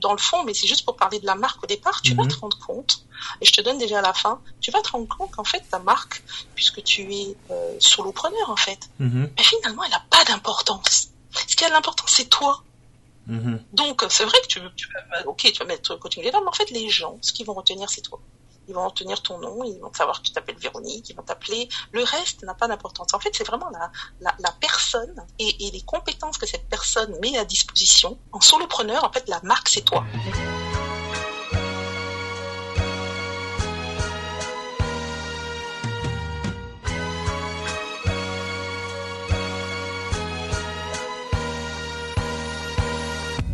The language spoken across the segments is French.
dans le fond, mais c'est juste pour parler de la marque au départ, tu vas Mhm. te rendre compte, et je te donne déjà à la fin, tu vas te rendre compte qu'en fait, ta marque, puisque tu es euh, solopreneur en fait, Mhm. mais finalement, elle n'a pas d'importance. Ce qui a de l'importance, c'est toi. Mhm. Donc, c'est vrai que tu, tu vas, ok, tu vas mettre coaching mais en fait, les gens, ce qu'ils vont retenir, c'est toi. Ils vont retenir ton nom, ils vont savoir que tu t'appelles Véronique, ils vont t'appeler. Le reste n'a pas d'importance. En fait, c'est vraiment la, la, la personne et, et les compétences que cette personne met à disposition. En solopreneur, en fait, la marque, c'est toi.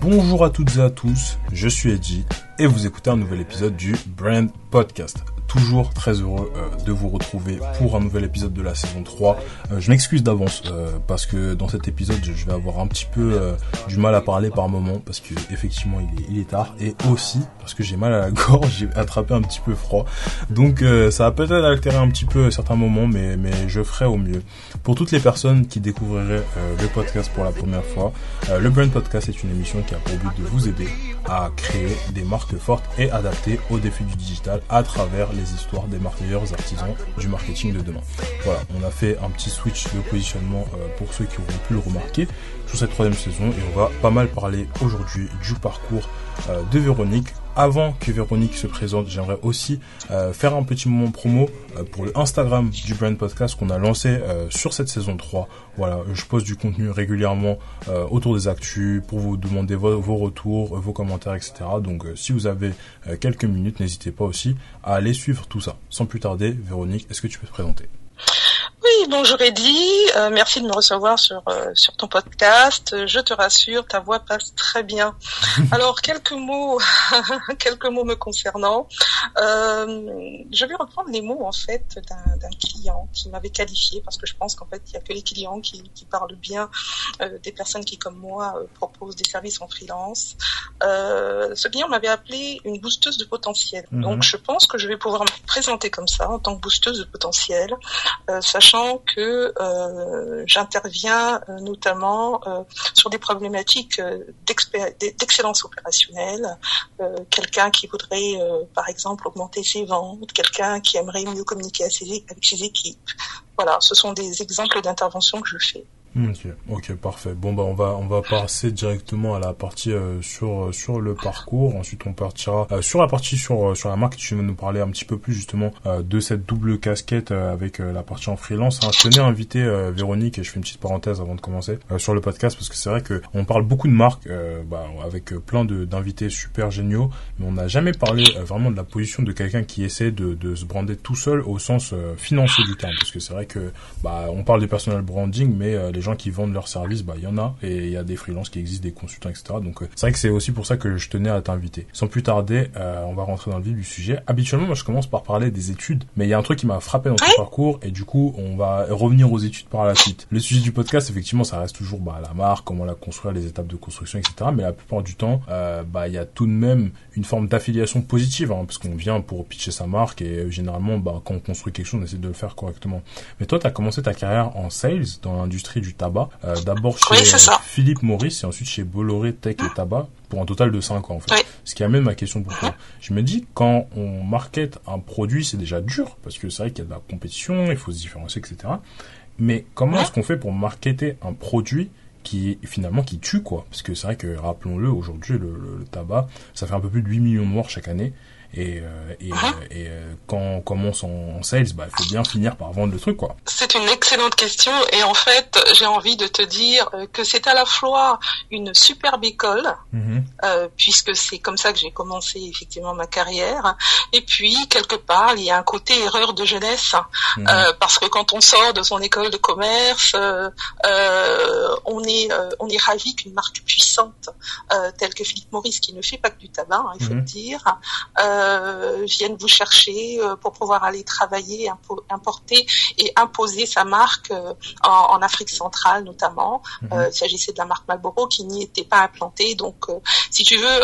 Bonjour à toutes et à tous, je suis Edgy et vous écoutez un nouvel épisode du Brand Podcast. Toujours très heureux euh, de vous retrouver pour un nouvel épisode de la saison 3. Euh, je m'excuse d'avance euh, parce que dans cet épisode je vais avoir un petit peu euh, du mal à parler par moment parce que effectivement il est, il est tard et aussi parce que j'ai mal à la gorge, j'ai attrapé un petit peu froid. Donc euh, ça va peut-être altérer un petit peu certains moments mais, mais je ferai au mieux. Pour toutes les personnes qui découvriraient euh, le podcast pour la première fois, le Brand Podcast est une émission qui a pour but de vous aider à créer des marques fortes et adaptées aux défis du digital à travers les histoires des meilleurs artisans du marketing de demain. Voilà, on a fait un petit switch de positionnement euh, pour ceux qui auront pu le remarquer sur cette troisième saison et on va pas mal parler aujourd'hui du parcours euh, de Véronique. Avant que Véronique se présente, j'aimerais aussi euh, faire un petit moment promo euh, pour le Instagram du Brand Podcast qu'on a lancé euh, sur cette saison 3. Voilà, je poste du contenu régulièrement euh, autour des actus pour vous demander vos, retours, euh, vos commentaires, etc. Donc euh, si vous avez quelques minutes, n'hésitez pas aussi à aller suivre tout ça. Sans plus tarder, Véronique, est-ce que tu peux te présenter? Oui, bonjour Eddy, euh, merci de me recevoir sur, euh, sur ton podcast. Je te rassure, ta voix passe très bien. Alors, quelques mots, quelques mots me concernant. Euh, je vais reprendre les mots en fait d'un client qui m'avait qualifié parce que je pense qu'en fait, il n'y a que les clients qui, qui parlent bien euh, des personnes qui, comme moi, euh, proposent des services en freelance. Euh, ce client m'avait appelé une boosteuse de potentiel. Mhm. Donc, je pense que je vais pouvoir me présenter comme ça en tant que boosteuse de potentiel euh, sachant que euh, j'interviens euh, notamment euh, sur des problématiques d'excellence opérationnelle, quelqu'un qui voudrait par exemple augmenter ses ventes, quelqu'un qui aimerait mieux communiquer avec ses équipes. Voilà, ce sont des exemples d'intervention que je fais. Ok, ok, parfait. Bon bah on va on va passer directement à la partie euh, sur euh, sur le parcours. Ensuite on partira euh, sur la partie sur euh, sur la marque. Tu vas nous parler un petit peu plus justement euh, de cette double casquette euh, avec la partie en freelance. Hein. Je tenais à inviter Véronique et je fais une petite parenthèse avant de commencer sur le podcast parce que c'est vrai que on parle beaucoup de marques bah, avec plein de d'invités super géniaux, mais on n'a jamais parlé vraiment de la position de quelqu'un qui essaie de de se brander tout seul au sens financier du terme parce que c'est vrai que bah on parle de personal branding mais euh, les gens qui vendent leurs services bah il y en a et il y a des freelances qui existent des consultants etc donc euh, c'est vrai que c'est aussi pour ça que je tenais à t'inviter. Sans plus tarder euh, on va rentrer dans le vif du sujet. Habituellement moi je commence par parler des études mais il y a un truc qui m'a frappé dans ton parcours et du coup on va revenir aux études par la suite. Le sujet du podcast effectivement ça reste toujours bah la marque comment la construire les étapes de construction etc mais la plupart du temps euh, bah il y a tout de même une forme d'affiliation positive hein, parce qu'on vient pour pitcher sa marque et euh, généralement bah quand on construit quelque chose on essaie de le faire correctement mais toi, tu as commencé ta carrière en sales dans l'industrie du tabac. Euh, D'abord chez Oui, euh. Philippe Maurice et ensuite chez Bolloré Tech et Tabac pour un total de 5 ans en fait. Oui. Ce qui amène ma question pour toi. Je me dis, quand on market un produit, c'est déjà dur parce que c'est vrai qu'il y a de la compétition, il faut se différencier, etc. Mais comment est-ce qu'on fait pour marketer un produit qui finalement qui tue quoi Parce que c'est vrai que rappelons-le, aujourd'hui le, tabac, ça fait un peu plus de 8 millions de morts chaque année. Et, euh, et, Mhm. euh, et, euh, quand on commence en, sales, bah, il faut bien finir par vendre le truc, quoi. C'est une excellente question et en fait, j'ai envie de te dire euh, que c'est à la fois une superbe école, Mhm. euh, puisque c'est comme ça que j'ai commencé effectivement ma carrière, et puis quelque part, il y a un côté erreur de jeunesse, Mhm. parce que quand on sort de son école de commerce, on est on est ravi qu'une marque puissante telle que Philippe Maurice, qui ne fait pas que du tabac, hein, il faut Mhm. le dire, euh, euh, vienne vous chercher euh, pour pouvoir aller travailler, importer et imposer sa marque euh, en, en, Afrique centrale notamment. Mhm. il s'agissait de la marque Marlboro qui n'y était pas implantée. Donc, si tu veux,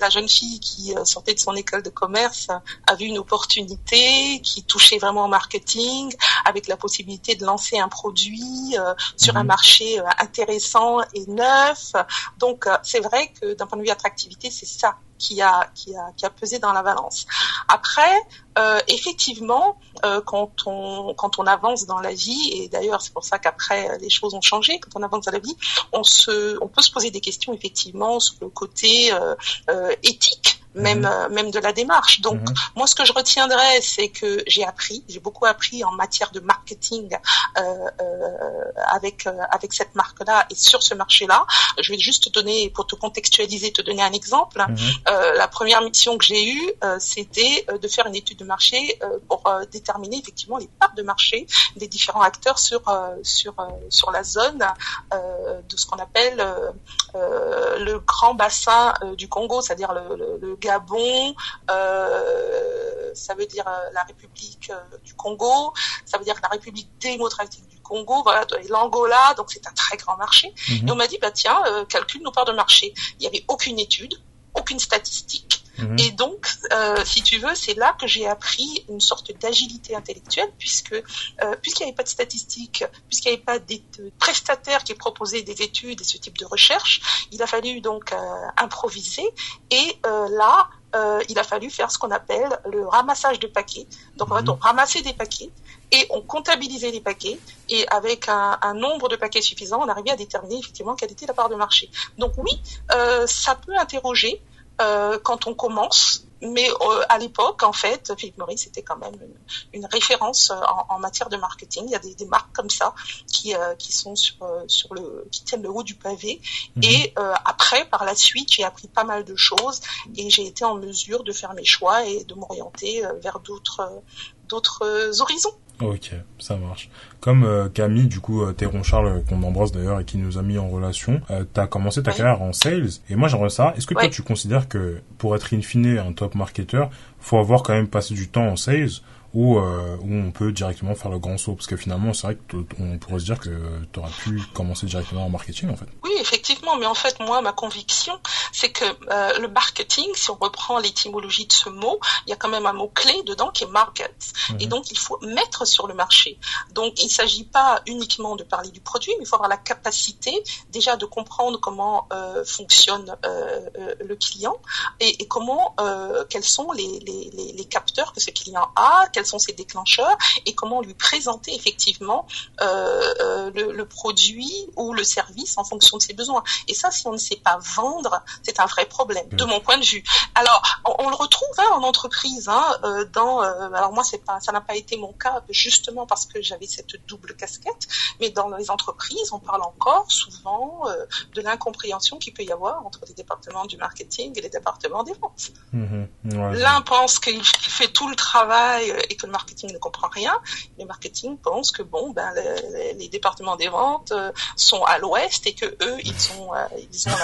la jeune fille qui sortait de son école de commerce a vu une opportunité qui touchait vraiment au marketing, avec la possibilité de lancer un produit sur un mhm. marché intéressant et neuf. Donc, c'est vrai que d'un point de vue attractivité, c'est ça qui a, qui a, qui a pesé dans la balance. Après, euh, effectivement, euh, quand on quand on avance dans la vie, et d'ailleurs c'est pour ça qu'après les choses ont changé, quand on avance dans la vie, on se, on peut se poser des questions effectivement sur le côté euh, euh éthique même mhm. euh, même de la démarche. Donc mhm. moi ce que je retiendrai c'est que j'ai appris, j'ai beaucoup appris en matière de marketing euh, euh, avec euh, avec cette marque là et sur ce marché là. Je vais juste te donner pour te contextualiser, te donner un exemple. Mhm. la première mission que j'ai eue c'était de faire une étude de marché pour déterminer effectivement les parts de marché des différents acteurs sur sur sur la zone de ce qu'on appelle le grand bassin du Congo, c'est-à-dire le, le, le Gabon, euh, ça veut dire euh, la République euh, du Congo, ça veut dire la République démocratique du Congo, voilà, et l'Angola, donc c'est un très grand marché. Mhm. Et on m'a dit, bah tiens, calcule nos parts de marché. Il n'y avait aucune étude, aucune statistique. Mhm. Et donc, euh, si tu veux, c'est là que j'ai appris une sorte d'agilité intellectuelle, puisque euh, puisqu'il n'y avait pas de statistiques, puisqu'il n'y avait pas de, prestataires qui proposaient des études et ce type de recherche, il a fallu donc euh, improviser. Et là, il a fallu faire ce qu'on appelle le ramassage de paquets. Donc, en fait, mhm. on ramassait des paquets et on comptabilisait les paquets et avec un, un, nombre de paquets suffisant, on arrivait à déterminer effectivement quelle était la part de marché. Donc oui, euh, ça peut interroger euh, quand on commence. Mais euh, à l'époque, en fait, Philippe Maurice était quand même une, une référence euh, en, en, matière de marketing. Il y a des, des marques comme ça qui, euh, qui sont sur, sur le, qui tiennent le haut du pavé. Mhm. Et après, par la suite, j'ai appris pas mal de choses et j'ai été en mesure de faire mes choix et de m'orienter vers d'autres d'autres horizons. Ok, ça marche. Comme euh, Camille, du coup, euh, Théron Charles, euh, qu'on embrasse d'ailleurs et qui nous a mis en relation, euh, tu as commencé ta carrière en sales. Et moi, j'aimerais savoir, est-ce que toi, tu considères que pour être in fine un top marketeur, faut avoir quand même passé du temps en sales ou euh, où on peut directement faire le grand saut. Parce que finalement c'est vrai qu'on pourrait se dire que tu aurais pu commencer directement en marketing en fait. Oui effectivement. Mais en fait moi ma conviction c'est que euh, le marketing si on reprend l'étymologie de ce mot il y a quand même un mot clé dedans qui est market. Et donc il faut mettre sur le marché. Donc il s'agit pas uniquement de parler du produit mais il faut avoir la capacité déjà de comprendre comment euh, fonctionne euh, le client et, et comment quels sont les, les, les, les capteurs que ce client a quels sont ses déclencheurs et comment lui présenter effectivement euh, euh, le, le, produit ou le service en fonction de ses besoins. Et ça, si on ne sait pas vendre, c'est un vrai problème, de mon point de vue. Alors, on, on le retrouve hein, en entreprise. Hein, euh, dans, alors moi, c'est pas, ça n'a pas été mon cas justement parce que j'avais cette double casquette. Mais dans les entreprises, on parle encore souvent de l'incompréhension qu'il peut y avoir entre les départements du marketing et les départements des ventes. Mmh L'un pense qu'il fait tout le travail et que le marketing ne comprend rien. Le marketing pense que bon, ben les, les départements des ventes euh, sont à l'ouest et que eux ils ont euh, ils ont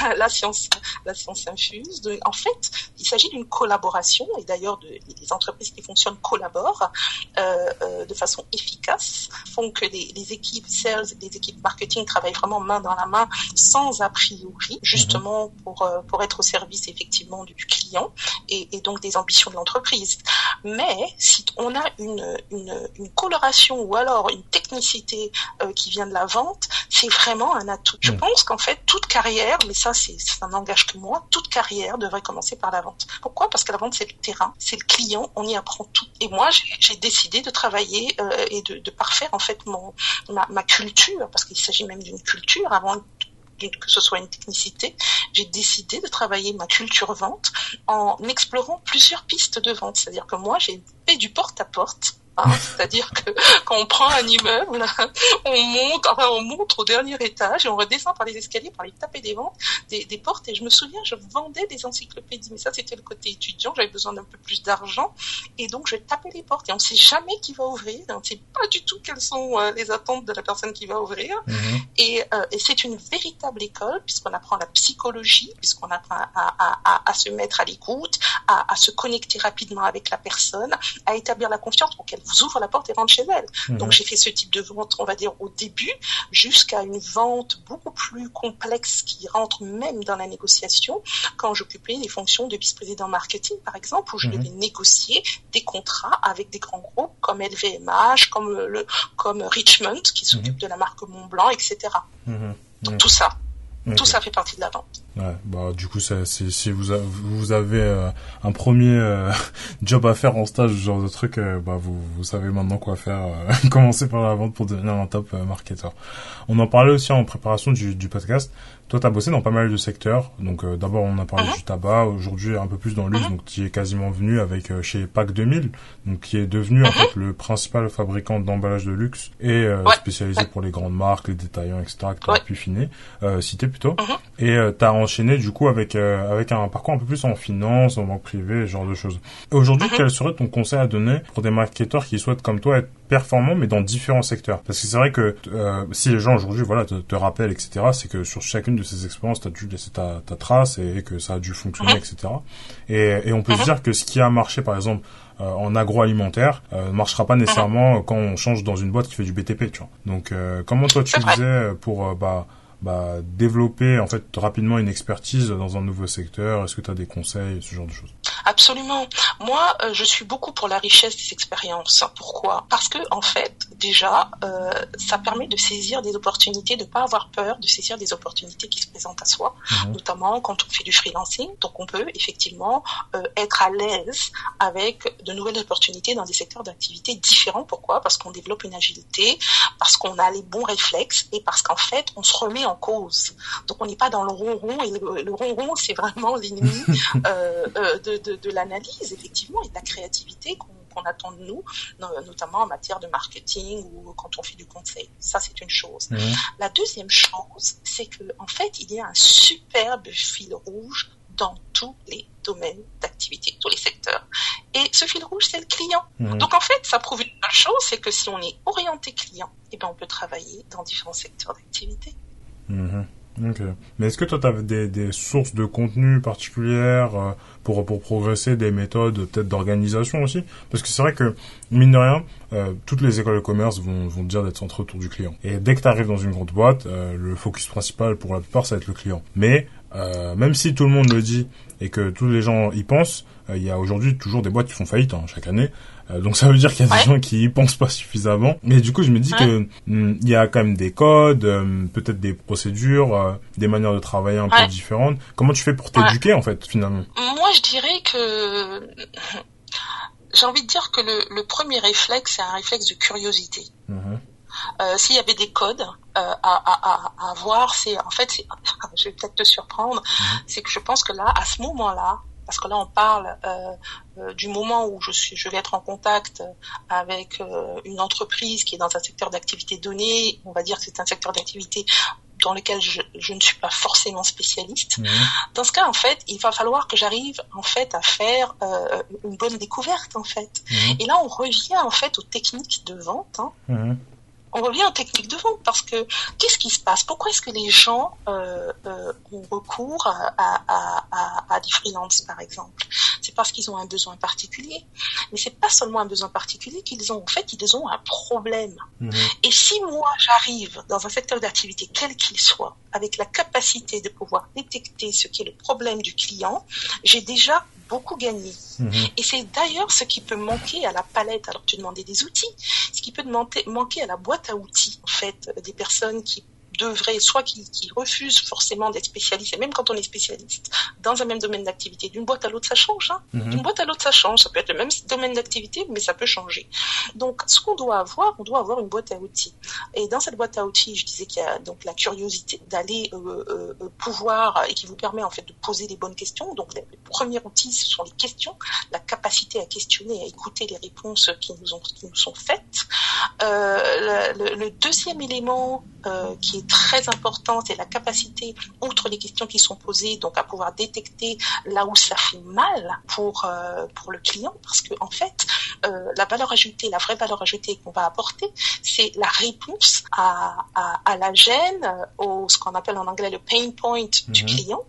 la, la science la science infuse. En fait, il s'agit d'une collaboration et d'ailleurs de, les entreprises qui fonctionnent collaborent euh, de façon efficace, font que les, les équipes sales, les équipes marketing travaillent vraiment main dans la main sans a priori, justement mhm. pour pour être au service effectivement du client et, et donc des ambitions de l'entreprise. Mais si on a une, une, une coloration ou alors une technicité euh, qui vient de la vente, c'est vraiment un atout. Je mm. pense qu'en fait, toute carrière, mais ça, c'est, ça n'engage que moi, toute carrière devrait commencer par la vente. Pourquoi? Parce que la vente, c'est le terrain, c'est le client, on y apprend tout. Et moi, j'ai décidé de travailler euh, et de, de parfaire en fait mon ma, ma culture, parce qu'il s'agit même d'une culture avant que ce soit une technicité, j'ai décidé de travailler ma culture vente en explorant plusieurs pistes de vente. C'est-à-dire que moi, j'ai fait du porte-à-porte Hein. C'est-à-dire que quand on prend un immeuble, on monte, enfin on monte au dernier étage et on redescend par les escaliers, par les taper des ventes, des, des portes. Et je me souviens, je vendais des encyclopédies, mais ça c'était le côté étudiant. J'avais besoin d'un peu plus d'argent et donc je tapais les portes et on sait jamais qui va ouvrir. On sait pas du tout quelles sont euh, les attentes de la personne qui va ouvrir. Mhm. Et, euh, et c'est une véritable école puisqu'on apprend la psychologie, puisqu'on apprend à, à, à, à, se mettre à l'écoute, à, à se connecter rapidement avec la personne, à établir la confiance pour qu'elle vous ouvre la porte et rentre chez elle. Mhm. Donc j'ai fait ce type de vente, on va dire, au début, jusqu'à une vente beaucoup plus complexe qui rentre même dans la négociation, quand j'occupais les fonctions de vice-président marketing, par exemple, où je mhm. devais négocier des contrats avec des grands groupes comme LVMH, comme, le, comme Richmond, qui s'occupe mhm. de la marque Montblanc, etc. Tout ça. Tout ça fait partie de la vente. Ouais, bah du coup, c'est, si vous, vous avez euh, un premier euh, job à faire en stage, ce genre de truc, euh, bah vous, vous savez maintenant quoi faire. commencer par la vente pour devenir un top marketeur. On en parlait aussi en préparation du, du podcast. Toi, tu as bossé dans pas mal de secteurs. Donc d'abord, on a parlé uh-huh. du tabac. Aujourd'hui, un peu plus dans le luxe. Uh-huh. Donc tu es quasiment venu avec chez Pack 2000, donc qui est devenu en uh-huh. fait le principal fabricant d'emballage de luxe et spécialisé pour les grandes marques, les détaillants, etc. Que tu as pu finir, citer plutôt. Et tu as enchaîné du coup avec euh, avec un parcours un peu plus en finance, en banque privée, ce genre de choses. Aujourd'hui, mhm. quel serait ton conseil à donner pour des marketeurs qui souhaitent comme toi être performants mais dans différents secteurs. Parce que c'est vrai que euh, si les gens aujourd'hui voilà te, te rappellent etc, c'est que sur chacune de ces expériences, tu as dû laisser ta, ta trace et, que ça a dû fonctionner etc. Et, et on peut se dire que ce qui a marché par exemple euh, en agroalimentaire euh, ne marchera pas nécessairement quand on change dans une boîte qui fait du BTP, tu vois. Donc comment toi tu faisais pour bah bah, développer en fait rapidement une expertise dans un nouveau secteur? Est-ce que tu as des conseils, ce genre de choses? Absolument. Moi, euh, je suis beaucoup pour la richesse des expériences. Pourquoi? Parce que en fait, déjà, euh, ça permet de saisir des opportunités, de pas avoir peur de saisir des opportunités qui se présentent à soi, mhm. notamment quand on fait du freelancing. Donc, on peut effectivement euh, être à l'aise avec de nouvelles opportunités dans des secteurs d'activité différents. Pourquoi? Parce qu'on développe une agilité, parce qu'on a les bons réflexes et parce qu'en fait, on se remet en cause. Donc, on n'est pas dans le ronron et le, le ronron, c'est vraiment l'ennemi euh, de, de, de l'analyse, effectivement, et de la créativité qu'on attend de nous, notamment en matière de marketing ou quand on fait du conseil. Ça, c'est une chose. Mmh. La deuxième chose, c'est que en fait, il y a un superbe fil rouge dans tous les domaines d'activité, tous les secteurs. Et ce fil rouge, c'est le client. Mmh. Donc en fait, ça prouve une chose, c'est que si on est orienté client, eh ben, on peut travailler dans différents secteurs d'activité. Mmh. Ok. Mais est-ce que toi, tu as des, des, sources de contenu particulières euh, pour, pour progresser, des méthodes peut-être d'organisation aussi? Parce que c'est vrai que, mine de rien, euh, toutes les écoles de commerce vont, vont dire d'être centrées autour du client. Et dès que tu arrives dans une grande boîte, euh, le focus principal pour la plupart, ça va être le client. Mais même si tout le monde le dit et que tous les gens y pensent, il y a aujourd'hui toujours des boîtes qui font faillite hein, chaque année. Euh, donc ça veut dire qu'il y a des gens qui y pensent pas suffisamment. Mais du coup, je me dis que hmm, il y a quand même des codes, euh, peut-être des procédures, euh, des manières de travailler un peu différentes. Comment tu fais pour t'éduquer en fait finalement? Moi, je dirais que j'ai envie de dire que le, le premier réflexe, c'est un réflexe de curiosité. Mm-hmm. Euh, s'il y avait des codes euh, à, à, à, à, voir, c'est en fait, je vais peut-être te surprendre, mm-hmm. c'est que je pense que là, à ce moment-là, parce que là on parle euh, euh, du moment où je suis, je vais être en contact avec euh, une entreprise qui est dans un secteur d'activité donné, on va dire que c'est un secteur d'activité dans lequel je, je, ne suis pas forcément spécialiste. Mmh. Dans ce cas, en fait, il va falloir que j'arrive en fait à faire euh, une bonne découverte en fait. Mmh. Et là, on revient en fait aux techniques de vente. Hein. Mmh on revient en technique de vente parce que qu'est-ce qui se passe? Pourquoi est-ce que les gens euh, euh, ont recours à, à, à, à, des freelances, par exemple? C'est parce qu'ils ont un besoin particulier. Mais c'est pas seulement un besoin particulier qu'ils ont. En fait, ils ont un problème. Mmh. Et si moi j'arrive dans un secteur d'activité quel qu'il soit, avec la capacité de pouvoir détecter ce qui est le problème du client, j'ai déjà beaucoup gagné. Mhm. Et c'est d'ailleurs ce qui peut manquer à la palette. Alors tu demandais des outils, ce qui peut manquer à la boîte à outils en fait des personnes qui devrait, soit qui, qui refuse forcément d'être spécialiste, et même quand on est spécialiste dans un même domaine d'activité, d'une boîte à l'autre, ça change. Hein. Mhm. D'une boîte à l'autre, ça change. Ça peut être le même domaine d'activité, mais ça peut changer. Donc, ce qu'on doit avoir, on doit avoir une boîte à outils. Et dans cette boîte à outils, je disais qu'il y a donc la curiosité d'aller euh, euh, pouvoir et qui vous permet en fait de poser les bonnes questions. Donc, les premiers outils, ce sont les questions, la capacité à questionner, à écouter les réponses qui nous ont qui nous sont faites. Euh, le, le, deuxième élément euh, qui est très important, c'est la capacité, outre les questions qui sont posées, donc à pouvoir détecter là où ça fait mal pour euh, pour le client, parce que en fait, euh, la valeur ajoutée, la vraie valeur ajoutée qu'on va apporter, c'est la réponse à, à, à la gêne, au ce qu'on appelle en anglais le pain point Mhm. du client,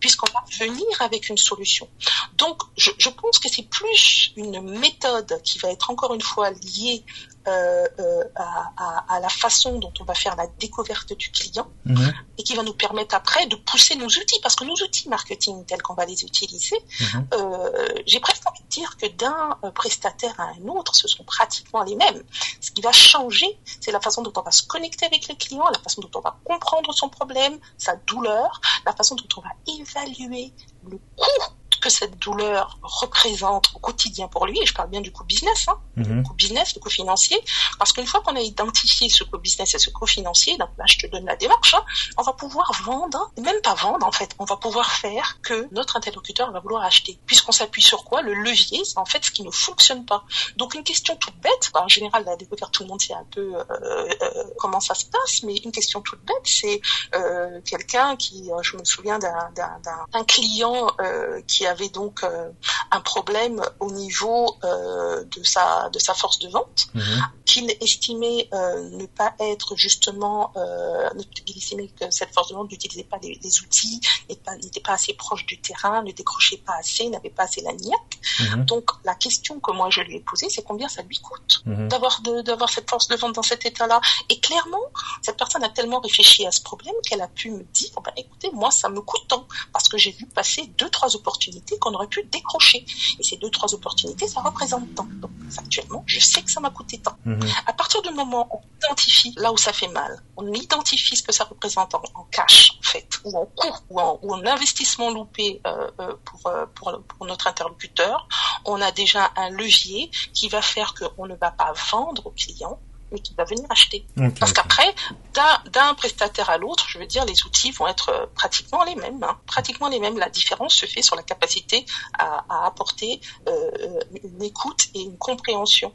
puisqu'on va venir avec une solution. Donc, je, je pense que c'est plus une méthode qui va être encore une fois liée euh, euh, à, à, à la façon dont on va faire la découverte du client Mhm. et qui va nous permettre après de pousser nos outils parce que nos outils marketing tels qu'on va les utiliser, Mhm. euh, j'ai presque envie de dire que d'un prestataire à un autre, ce sont pratiquement les mêmes. Ce qui va changer, c'est la façon dont on va se connecter avec le client, la façon dont on va comprendre son problème, sa douleur, la façon dont on va évaluer le coût que cette douleur représente au quotidien pour lui, et je parle bien du coût business, hein, Mhm. le coût business, le coût financier, parce qu'une fois qu'on a identifié ce coût business et ce coût financier, donc là je te donne la démarche, hein, on va pouvoir vendre, même pas vendre en fait, on va pouvoir faire que notre interlocuteur va vouloir acheter. Puisqu'on s'appuie sur quoi? Le levier, c'est en fait ce qui ne fonctionne pas. Donc une question toute bête, bah, en général la découverte tout le monde sait un peu euh, euh, comment ça se passe, mais une question toute bête, c'est euh, quelqu'un qui, euh, je me souviens d'un- client euh, qui avait donc euh, un problème au niveau euh, de sa de sa force de vente Mhm. Qu'il estimait euh, ne pas être justement, euh, il estimait que cette force de vente n'utilisait pas les, les outils, n'était pas, assez proche du terrain, ne décrochait pas assez, n'avait pas assez la niaque. Mhm. Donc la question que moi je lui ai posée, c'est combien ça lui coûte Mhm. d'avoir cette force de vente dans cet état-là? Et clairement, cette personne a tellement réfléchi à ce problème qu'elle a pu me dire, bah, écoutez, moi ça me coûte tant parce que j'ai vu passer deux trois opportunités qu'on aurait pu décrocher. Et ces deux trois opportunités, ça représente tant. Donc factuellement, je sais que ça m'a coûté tant. À partir du moment où on identifie là où ça fait mal, on identifie ce que ça représente en, en cash, en fait, ou en coût, ou en, ou en investissement loupé euh, euh, pour, euh, pour, pour notre interlocuteur, on a déjà un levier qui va faire qu'on ne va pas vendre au client, mais qui va venir acheter. Parce qu'après, d'un- prestataire à l'autre, je veux dire, les outils vont être euh, pratiquement les mêmes. hein. pratiquement les mêmes. La différence se fait sur la capacité à, à apporter euh, une écoute et une compréhension.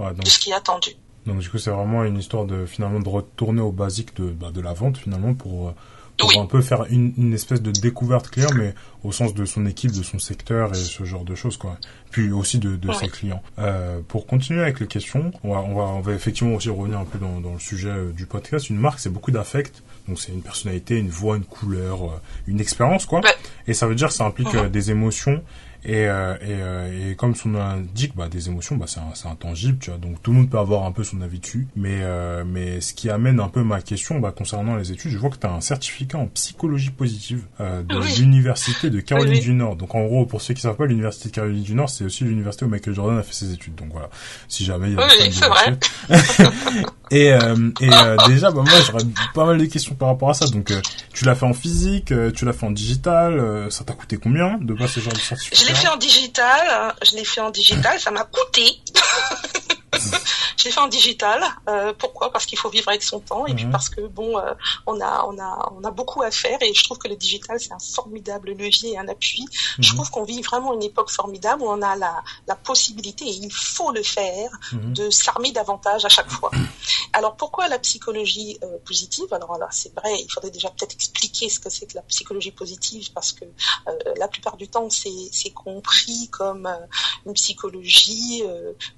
Ouais, donc, de ce qui est attendu. donc du coup, c'est vraiment une histoire de finalement de retourner aux basiques de, bah, de la vente finalement pour, euh, pour Oui. un peu faire une, une espèce de découverte client, mais au sens de son équipe, de son secteur et ce genre de choses quoi. Puis aussi de, de ses clients. Euh, pour continuer avec les questions, on va, on va, on va effectivement aussi revenir un peu dans, dans le sujet euh, du podcast. Une marque, c'est beaucoup d'affect. Donc c'est une personnalité, une voix, une couleur, une expérience quoi. Et ça veut dire que ça implique Mhm. des émotions et, euh, et, euh, et comme son nom l'indique, bah, des émotions, bah, c'est intangible, tu vois. Donc tout le monde peut avoir un peu son avis dessus. Mais, euh, mais ce qui amène un peu ma question bah, concernant les études, je vois que tu as un certificat en psychologie positive euh, de Oui. l'université de Caroline Oui, du Nord. Donc en gros, pour ceux qui savent pas, l'université de Caroline du Nord, c'est aussi l'université où Michael Jordan a fait ses études. Donc voilà, si jamais il y a Oui, des basket. et euh, et euh, déjà, bah, moi j'aurais pas mal de questions par rapport à ça. Donc euh, tu l'as fait en physique, euh, tu l'as fait en digital, euh, ça t'a coûté combien de passer ce genre de certificat? L'ai fait en digital, hein, je l'ai fait en digital, ça m'a coûté. je l'ai fait en digital. Euh, pourquoi? Parce qu'il faut vivre avec son temps et puis Mhm. parce que bon, euh, on a on a on a beaucoup à faire et je trouve que le digital c'est un formidable levier et un appui. Je Mhm. trouve qu'on vit vraiment une époque formidable où on a la la possibilité et il faut le faire Mhm. de s'armer davantage à chaque fois. Alors pourquoi la psychologie euh, positive? Alors là, c'est vrai, il faudrait déjà peut-être expliquer ce que c'est que la psychologie positive parce que euh, la plupart du temps c'est c'est compris comme euh, une psychologie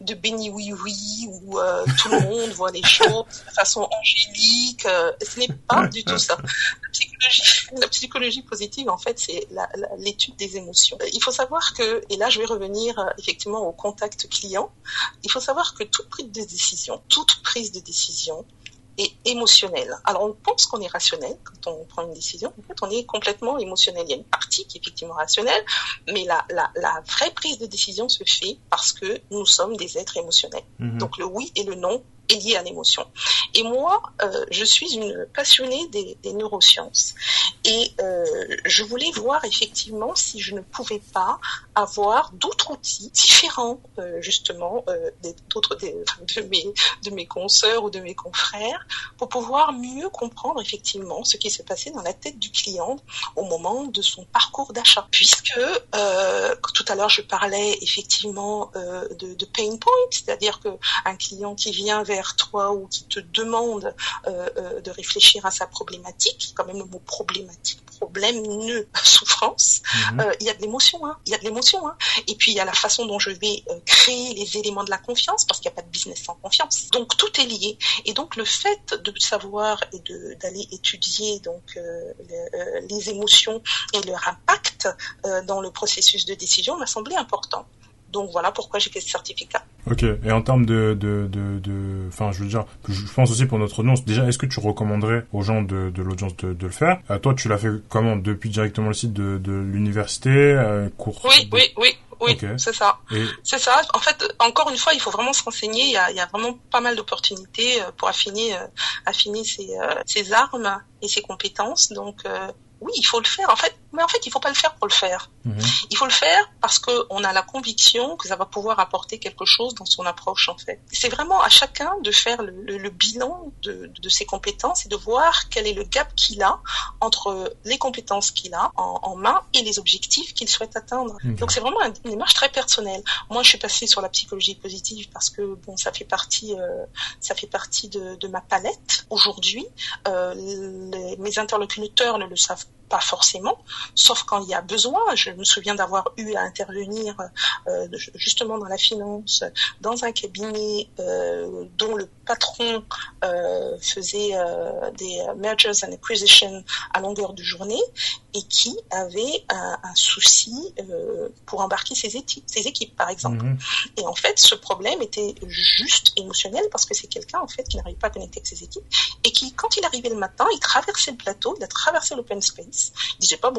de béni oui oui où euh, tout le monde voit les choses de façon angélique. euh, ce n'est pas du tout ça. La psychologie, la psychologie positive, en fait, c'est l'étude des émotions. Il faut savoir que, et là je vais revenir euh, effectivement au contact client, il faut savoir que toute prise de décision, toute prise de décision est émotionnelle. Alors on pense qu'on est rationnel quand on prend une décision, en fait on est complètement émotionnel. Il y a une partie qui est effectivement rationnelle, mais la, la, la vraie prise de décision se fait parce que nous sommes des êtres émotionnels. Mhm. Donc le oui et le non est lié à l'émotion. Et moi, euh, je suis une passionnée des, neurosciences. Et euh, je voulais voir effectivement si je ne pouvais pas avoir d'autres outils différents, euh, justement, d'autres de mes de mes consoeurs ou de mes confrères, pour pouvoir mieux comprendre effectivement ce qui se passait dans la tête du client au moment de son parcours d'achat. Puisque tout à l'heure je parlais effectivement de, de pain point, c'est-à-dire que un client qui vient vers toi ou qui te demande euh, euh, de réfléchir à sa problématique, quand même le mot problématique, problème, nœud, souffrance, Mhm. euh, il y a de l'émotion, hein. il y a de l'émotion. Hein. Et puis il y a la façon dont je vais créer les éléments de la confiance, parce qu'il n'y a pas de business sans confiance. Donc tout est lié. Et donc le fait de savoir et d'aller étudier donc le- les émotions et leur impact dans le processus de décision m'a semblé important. Donc voilà pourquoi j'ai fait ce certificat. Ok. Et en termes de, de, de, de, enfin, je veux dire, je pense aussi pour notre audience. Déjà, est-ce que tu recommanderais aux gens de, de l'audience de, de le faire? Euh, Toi, tu l'as fait comment? Depuis directement le site de, de l'université, euh, cours. Oui, de- oui, oui, oui, Ok. c'est ça. Et C'est ça. En fait, encore une fois, il faut vraiment se renseigner. Il y a, il y a vraiment pas mal d'opportunités euh, pour affiner, euh, affiner ses, ses armes et ses compétences. Donc, euh, oui, il faut le faire. En fait, mais en fait, il faut pas le faire pour le faire. Mhm. Il faut le faire parce que on a la conviction que ça va pouvoir apporter quelque chose dans son approche, en fait. C'est vraiment à chacun de faire le, le- le bilan de, de ses compétences et de voir quel est le gap qu'il a entre les compétences qu'il a en, en main et les objectifs qu'il souhaite atteindre. Ok. Donc c'est vraiment un- une démarche très personnelle. Moi, je suis passée sur la psychologie positive parce que bon, ça fait partie, euh, ça fait partie de, de ma palette aujourd'hui. Euh, les- mes interlocuteurs ne le savent pas forcément, sauf quand il y a besoin. Je me souviens d'avoir eu à intervenir euh, justement dans la finance, dans un cabinet euh, dont le patron euh, faisait euh, des mergers and acquisitions à longueur de journée et qui avait un, un souci euh, pour embarquer ses, équipes, ses équipes, par exemple. Mhm. Et en fait, ce problème était juste émotionnel parce que c'est quelqu'un en fait qui n'arrive pas à connecter avec ses équipes et qui, quand il arrivait le matin, il traversait le plateau, il a traversé l'open space, il disait pas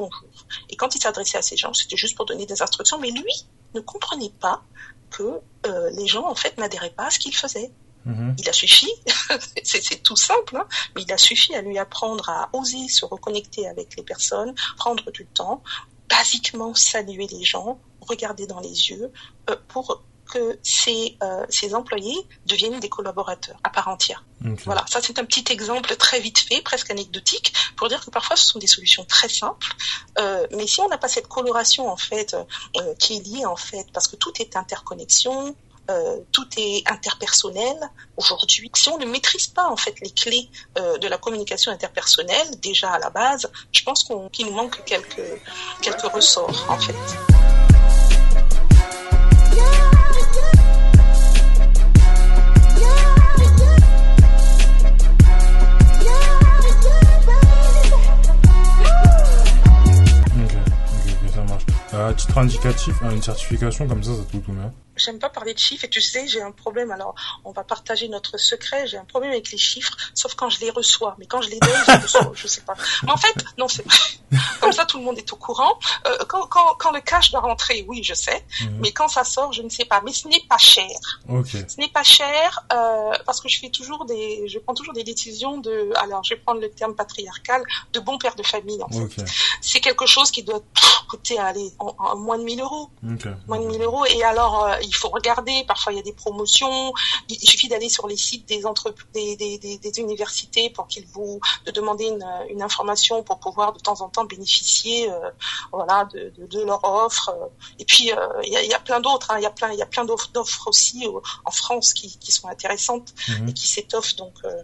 Et quand il s'adressait à ces gens, c'était juste pour donner des instructions, mais lui ne comprenait pas que euh, les gens en fait n'adhéraient pas à ce qu'il faisait. Mhm. Il a suffi, c'est c'est tout simple, hein, mais il a suffi à lui apprendre à oser se reconnecter avec les personnes, prendre du temps, basiquement saluer les gens, regarder dans les yeux, euh, pour que ces, euh, ces employés deviennent des collaborateurs à part entière. Voilà, ça c'est un petit exemple très vite fait, presque anecdotique, pour dire que parfois ce sont des solutions très simples, euh, mais si on n'a pas cette coloration en fait euh, qui est liée en fait, parce que tout est interconnexion, euh, tout est interpersonnel aujourd'hui. Si on ne maîtrise pas en fait les clés euh, de la communication interpersonnelle déjà à la base, je pense qu'on qu'il nous manque quelques quelques ressorts en fait. À titre indicatif, hein, une certification comme ça, ça te coûte combien? J'aime pas parler de chiffres et tu sais, j'ai un problème. Alors, on va partager notre secret. J'ai un problème avec les chiffres, sauf quand je les reçois. Mais quand je les donne, je reçois. Je sais pas. Mais en fait, non, c'est comme ça, tout le monde est au courant. Euh, quand, quand, quand le cash doit rentrer, oui, je sais. Mhm. Mais quand ça sort, je ne sais pas. Mais ce n'est pas cher. Ce n'est pas cher euh, parce que je fais toujours des, je prends toujours des décisions de. Alors, je vais prendre le terme patriarcal, de bon père de famille. En fait. Ok. C'est quelque chose qui doit coûter, en, en moins de 1000 euros moins de 1000 euros. Et alors, euh, il faut regarder. Parfois, il y a des promotions. Il, suffit d'aller sur les sites des, entreprises, des, des, universités pour qu'ils vous de demander une, une information pour pouvoir de temps en temps bénéficier, euh, voilà, de, de, de leur offre. Et puis, euh, il y, a, il y a plein d'autres. hein. Il y a plein, il y a plein d'offres d'offres aussi en France qui, qui sont intéressantes Mhm. et qui s'étoffent. Donc, euh,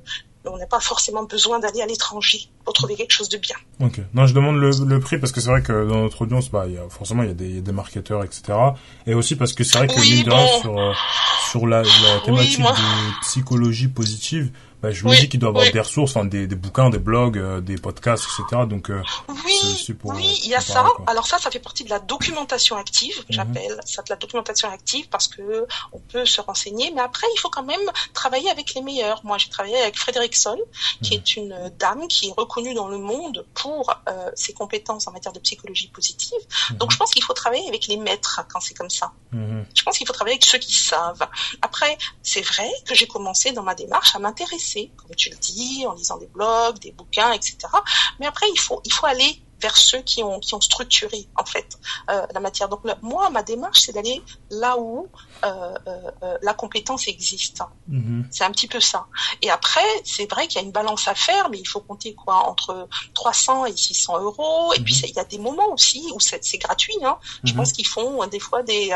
on n'a pas forcément besoin d'aller à l'étranger pour trouver quelque chose de bien. Ok. Non, je demande le, le prix parce que c'est vrai que dans notre audience, bah, y a, forcément, il y a des, marketeurs, etc. Et aussi parce que c'est vrai que Oui, mine de rien, bon. sur, euh, sur la, la thématique moi- de psychologie positive, bah, je me dis qu'il doit avoir des ressources, enfin, des, des, bouquins, des blogs, euh, des podcasts, etc. Donc, euh, oui, oui, il y a ça. Alors ça, ça fait partie de la documentation active, mhm. j'appelle ça de la documentation active parce que on peut se renseigner, mais après, il faut quand même travailler avec les meilleurs. Moi, j'ai travaillé avec Frédéric Sol, qui mhm. est une dame qui est reconnue dans le monde pour euh, ses compétences en matière de psychologie positive. Mhm. Donc, je pense qu'il faut travailler avec les maîtres quand c'est comme ça. Je pense qu'il faut travailler avec ceux qui savent. Après, c'est vrai que j'ai commencé dans ma démarche à m'intéresser, comme tu le dis, en lisant des blogs, des bouquins, etc. Mais après, il faut, il faut aller vers ceux qui ont qui ont structuré en fait euh, la matière. Donc moi, ma démarche, c'est d'aller là où euh, euh, la compétence existe. Mm-hmm. C'est un petit peu ça. Et après, c'est vrai qu'il y a une balance à faire, mais il faut compter quoi entre 300 et 600 euros. Et puis mm-hmm. il y a des moments aussi où c'est gratuit. Hein. Je mm-hmm. pense qu'ils font des fois des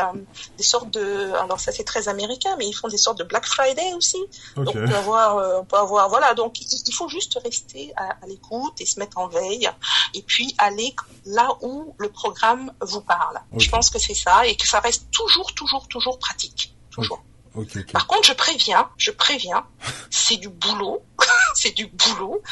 des sortes de alors ça c'est très américain, mais ils font des sortes de Black Friday aussi. Donc on peut avoir on peut avoir voilà. Donc il, faut juste rester à, à l'écoute et se mettre en veille. Et puis aller là où le programme vous parle. Je pense que c'est ça et que ça reste toujours, toujours, toujours pratique. Toujours. Par contre, je préviens, je préviens, c'est du boulot, c'est du boulot,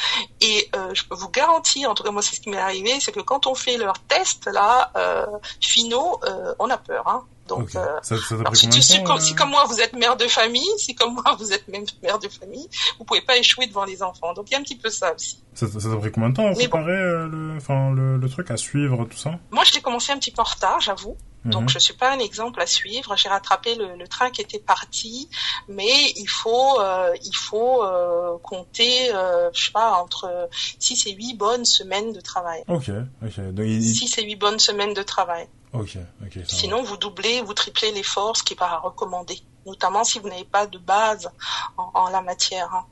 et euh, je peux vous garantir, en tout cas moi c'est ce qui m'est arrivé, c'est que quand on fait leurs tests là euh, finaux, euh, on a peur. Hein. Donc, euh, si, comme, moi vous êtes mère de famille, si comme moi vous êtes même mère de famille, vous pouvez pas échouer devant les enfants. Donc il y a un petit peu ça aussi. Ça, ça t'a pris combien de temps à préparer euh, le, enfin, le, le, truc à suivre, tout ça? Moi, je l'ai commencé un petit peu en retard, j'avoue. Donc, mhm. je suis pas un exemple à suivre. J'ai rattrapé le, le, train qui était parti, mais il faut, euh, il faut euh, compter, euh, je sais pas, entre 6 et 8 bonnes semaines de travail. Ok, ok. Donc, 6 et 8 bonnes semaines de travail. Sinon, vous doublez, vous triplez l'effort, ce qui est pas recommandé notamment si vous n'avez pas de base en, en la matière. Hein.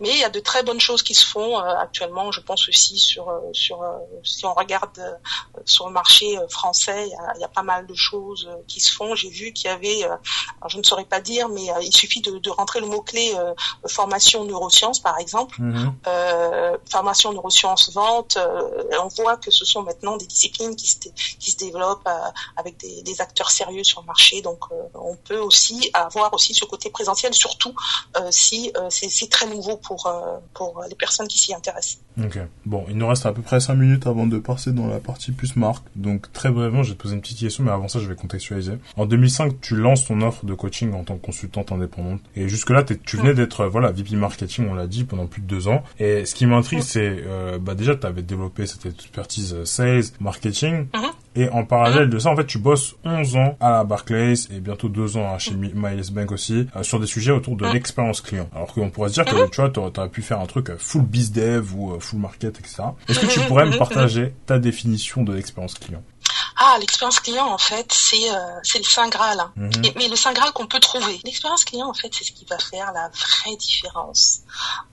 Mais il y a de très bonnes choses qui se font euh, actuellement. Je pense aussi sur euh, sur euh, si on regarde sur le marché français, il y, a, il y, a, pas mal de choses qui se font. J'ai vu qu'il y avait, alors je ne saurais pas dire, mais il suffit de, de rentrer le mot clé formation neurosciences par exemple, mm formation neurosciences vente. on voit que ce sont maintenant des disciplines qui se qui se développent avec des, des, acteurs sérieux sur le marché. Donc on peut aussi avoir aussi ce côté présentiel, surtout euh, si euh, c'est très nouveau pour, euh, pour les personnes qui s'y intéressent. Ok. Bon, il nous reste à peu près 5 minutes avant de passer dans la partie plus marque. Donc très brièvement, je vais te poser une petite question, mais avant ça, je vais contextualiser. En 2005, tu lances ton offre de coaching en tant que consultante indépendante. Et jusque-là, tu venais d'être voilà VP marketing, on l'a dit, pendant plus de deux ans. Et ce qui m'intrigue, c'est bah déjà, tu avais développé cette expertise sales, marketing. Mm-hmm. Et en parallèle de ça, en fait, tu bosses 11 ans à la Barclays et bientôt 2 ans chez Miles Bank aussi, euh, sur des sujets autour de l'expérience client. Alors qu'on pourrait se dire que, tu vois, t'aurais pu faire un truc euh, full biz dev ou euh, full market, etc. Est-ce que tu pourrais me partager ta définition de l'expérience client? Ah, l'expérience client, en fait, c'est euh, c'est le saint graal. Hein. Mhm. mais le saint graal qu'on peut trouver. L'expérience client, en fait, c'est ce qui va faire la vraie différence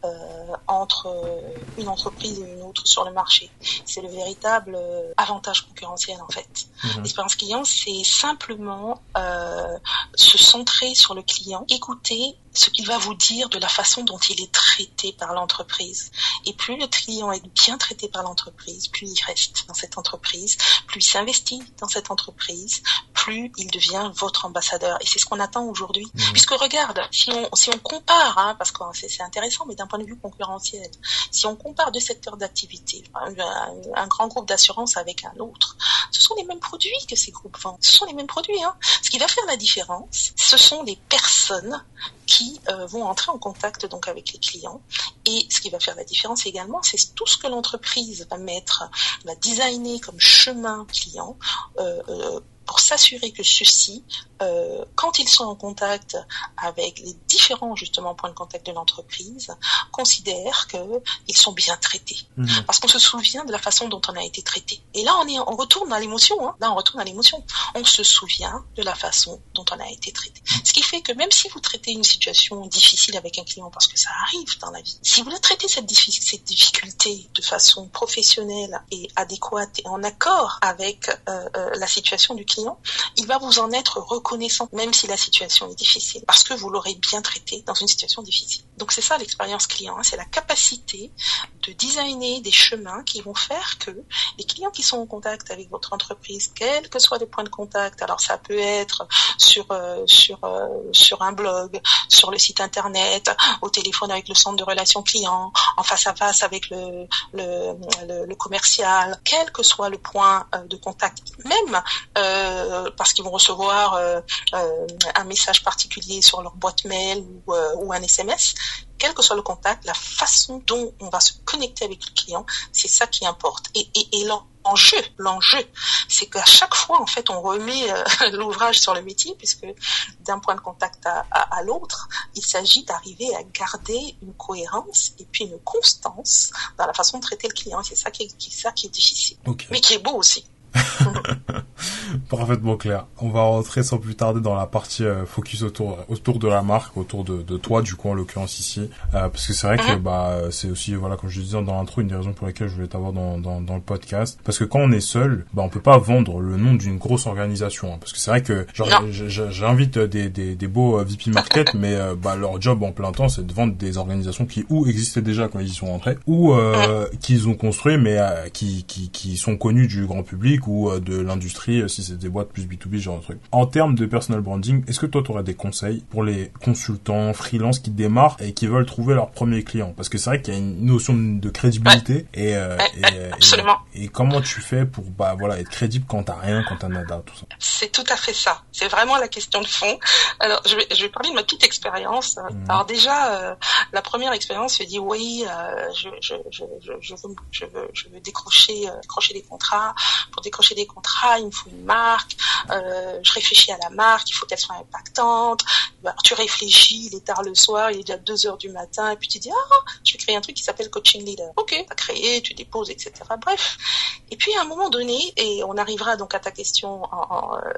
euh, entre une entreprise et une autre sur le marché. C'est le véritable euh, avantage concurrentiel, en fait. Mhm. L'expérience client, c'est simplement euh, se centrer sur le client, écouter ce qu'il va vous dire de la façon dont il est traité par l'entreprise. Et plus le client est bien traité par l'entreprise, plus il reste dans cette entreprise, plus il s'investit dans cette entreprise, plus il devient votre ambassadeur. Et c'est ce qu'on attend aujourd'hui. Mmh. Puisque regarde, si on, si on compare, hein, parce que c'est intéressant, mais d'un point de vue concurrentiel, si on compare deux secteurs d'activité, un, un, grand groupe d'assurance avec un autre, ce sont les mêmes produits que ces groupes vendent. Ce sont les mêmes produits. Hein. Ce qui va faire la différence, ce sont les personnes qui euh, vont entrer en contact donc avec les clients. Et ce qui va faire la différence également, c'est tout ce que l'entreprise va mettre, va designer comme chemin client euh, euh, pour s'assurer que ceux-ci, euh, quand ils sont en contact avec les différents justement points de contact de l'entreprise, considèrent qu'ils sont bien traités. Mhm. Parce qu'on se souvient de la façon dont on a été traité. Et là, on, est, on retourne à l'émotion. Hein. Là, on retourne à l'émotion. On se souvient de la façon dont on a été traité. Ce qui fait que même si vous traitez une situation difficile avec un client, parce que ça arrive dans la vie, si vous la traitez cette, cette difficulté de façon professionnelle et adéquate et en accord avec euh, euh, la situation du client, il va vous en être reconnaissant, même si la situation est difficile, parce que vous l'aurez bien traité dans une situation difficile. Donc c'est ça l'expérience client, hein. c'est la capacité de designer des chemins qui vont faire que les clients qui sont en contact avec votre entreprise, quels que soient les points de contact, alors ça peut être sur euh, sur euh, sur un blog, sur le site internet, au téléphone avec le centre de relations clients, en face à face avec le le, le, commercial, quel que soit le point euh, de contact, même parce qu'ils vont recevoir un message particulier sur leur boîte mail ou, ou un SMS, quel que soit le contact, la façon dont on va se connecter avec le client, c'est ça qui importe. Et, et, l'enjeu, l'enjeu, c'est qu'à chaque fois, en fait, on remet euh, l'ouvrage sur le métier, puisque d'un point de contact à, à, l'autre, il s'agit d'arriver à garder une cohérence et puis une constance dans la façon de traiter le client. C'est ça qui est, ça qui est difficile, mais qui est beau aussi. Parfaitement clair. On va rentrer sans plus tarder dans la partie euh, focus autour autour de la marque, autour de, de toi du coup en l'occurrence ici, euh, parce que c'est vrai que mhm. bah c'est aussi voilà comme je disais dans l'intro une des raisons pour lesquelles je voulais t'avoir dans, dans, dans le podcast, parce que quand on est seul, bah on peut pas vendre le nom d'une grosse organisation, hein, parce que c'est vrai que j'invite des, des, des beaux euh, VP market, mais bah leur job en plein temps c'est de vendre des organisations qui ou existaient déjà quand ils y sont rentrés, ou qu'ils ont construit mais qui, qui qui sont connus du grand public ou euh, de l'industrie, euh, si c'est des boîtes plus B2B, genre de truc. En termes de personal branding, est-ce que toi, tu aurais des conseils pour les consultants, freelance qui démarrent et qui veulent trouver leur premier client Parce que c'est vrai qu'il y a une notion de crédibilité et, euh, et, et, comment tu fais pour bah voilà être crédible quand t'as rien, quand t'as nada, tout ça? C'est tout à fait ça. C'est vraiment la question de fond. Alors, je vais, je vais parler de ma petite expérience. Mmh. Alors déjà, la première expérience, je dis oui, je, je, je, je, veux, je veux, je veux décrocher, décrocher des contrats pour décrocher décrocher des contrats, il me faut une marque, euh, je réfléchis à la marque, il faut qu'elle soit impactante. Alors, tu réfléchis, il est tard le soir, il est déjà 2 heures du matin, et puis tu dis, ah, je vais créer un truc qui s'appelle coaching leader. Ok, as créé, tu déposes, etc. Bref. Et puis à un moment donné, et on arrivera donc à ta question en, euh,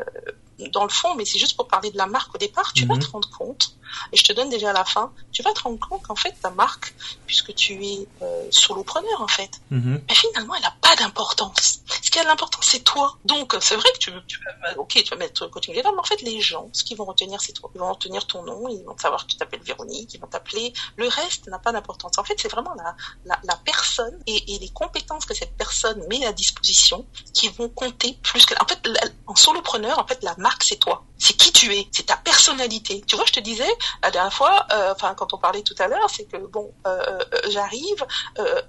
dans le fond, mais c'est juste pour parler de la marque au départ, tu vas mhm. te rendre compte, et je te donne déjà à la fin, tu vas te rendre compte qu'en fait ta marque, puisque tu es euh, solopreneur en fait, mais finalement elle n'a pas d'importance. Ce qui a de l'importance, c'est toi. Donc c'est vrai que tu, tu ok, tu vas mettre coaching leader, mais en fait les gens, ce qu'ils vont retenir, c'est toi. Ils vont retenir ton nom, ils vont savoir que tu t'appelles Véronique, ils vont t'appeler. Le reste n'a pas d'importance. En fait, c'est vraiment la, la, personne et, et, les compétences que cette personne met à disposition qui vont compter plus que. En fait, en solopreneur, en fait, la marque c'est toi c'est qui tu es, c'est ta personnalité. Tu vois, je te disais la dernière fois, euh, enfin quand on parlait tout à l'heure, c'est que bon, euh, euh, j'arrive,